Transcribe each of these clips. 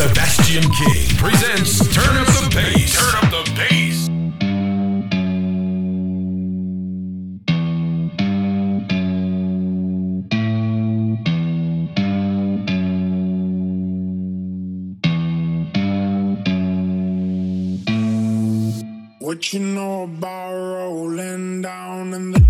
Sebastian King presents Turn Up the Bass. Turn Up the Bass. What you know about rolling down in the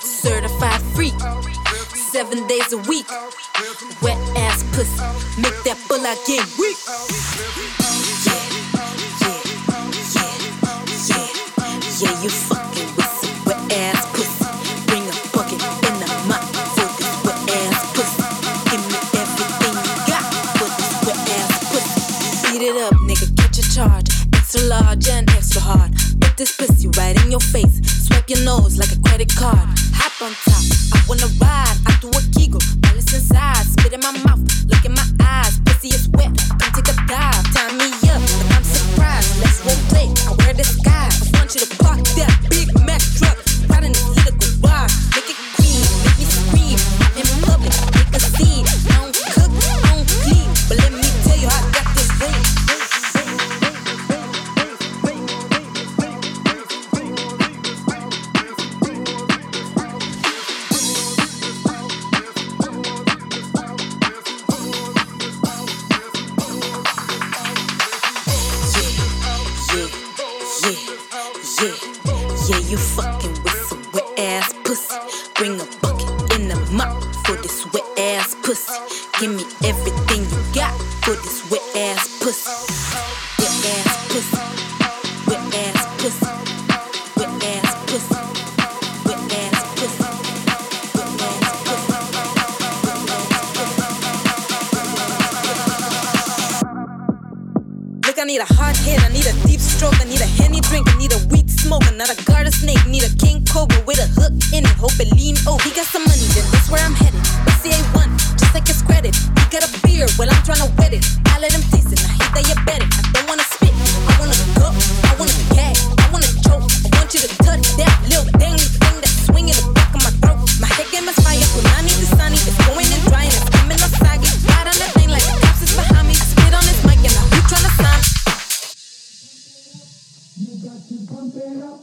certified freak. Seven days a week, wet ass pussy. Make that bull out get weak.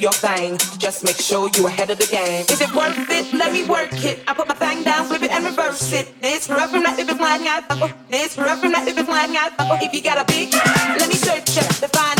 your thing. Just make sure you ahead of the game. Is it worth it? Let me work it. I put my thing down, flip it and reverse it. It's rough from that if it's flying guys. Oh, it's rough from that if it's flying guys. Oh, if you got a big, let me search ya to find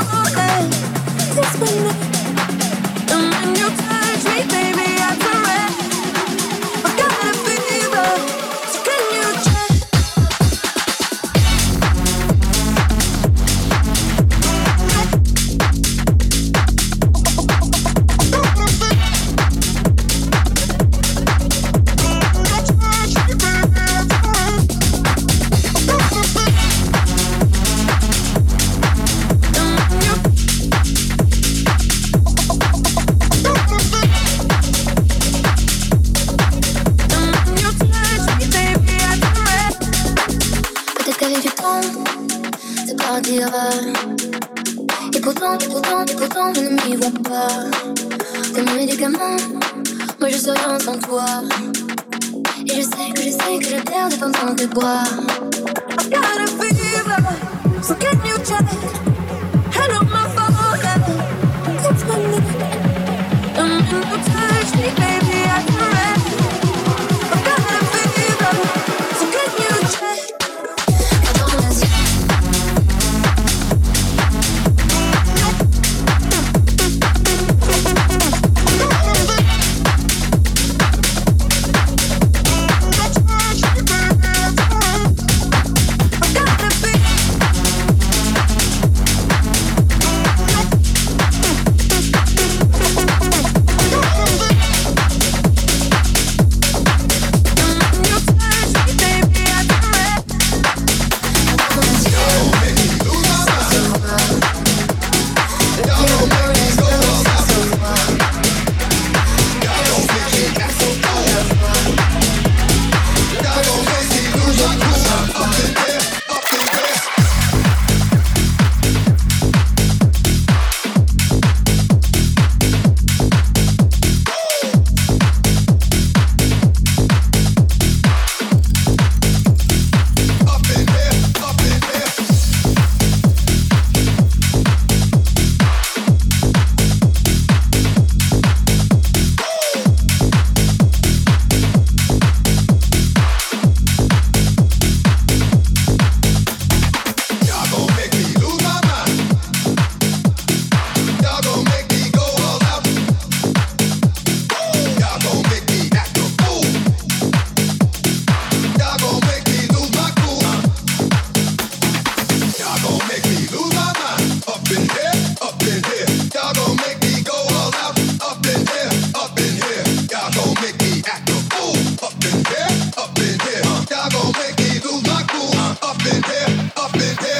Pourtant, et pourtant, je ne m'y vois pas. T'es mon médicament, moi je serai rien sans toi. Et je sais que je sais que je perds de temps de boire. I got a fever, so can you check? Let's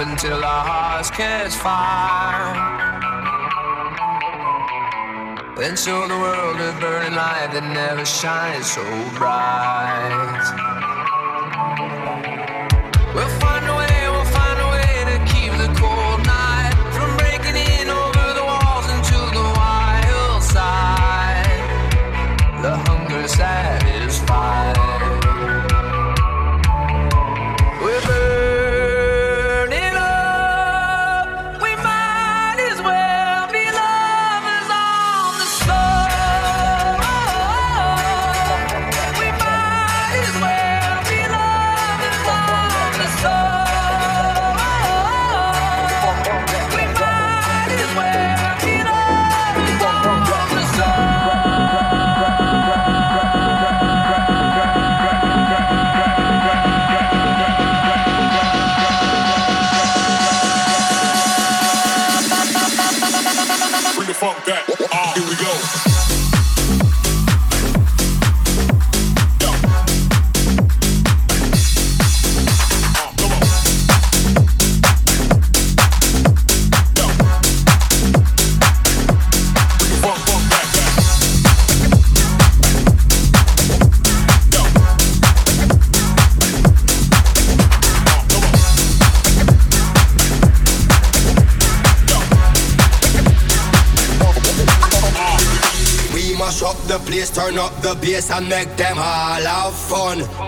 until our hearts catch fire. Then show the world a burning light that never shines so bright. The bass and make them all have fun.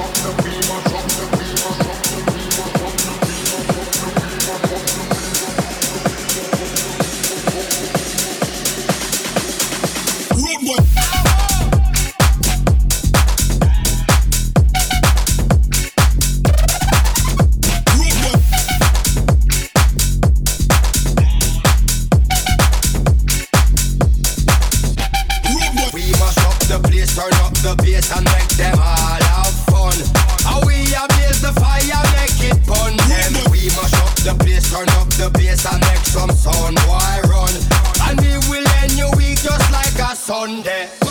Sunday.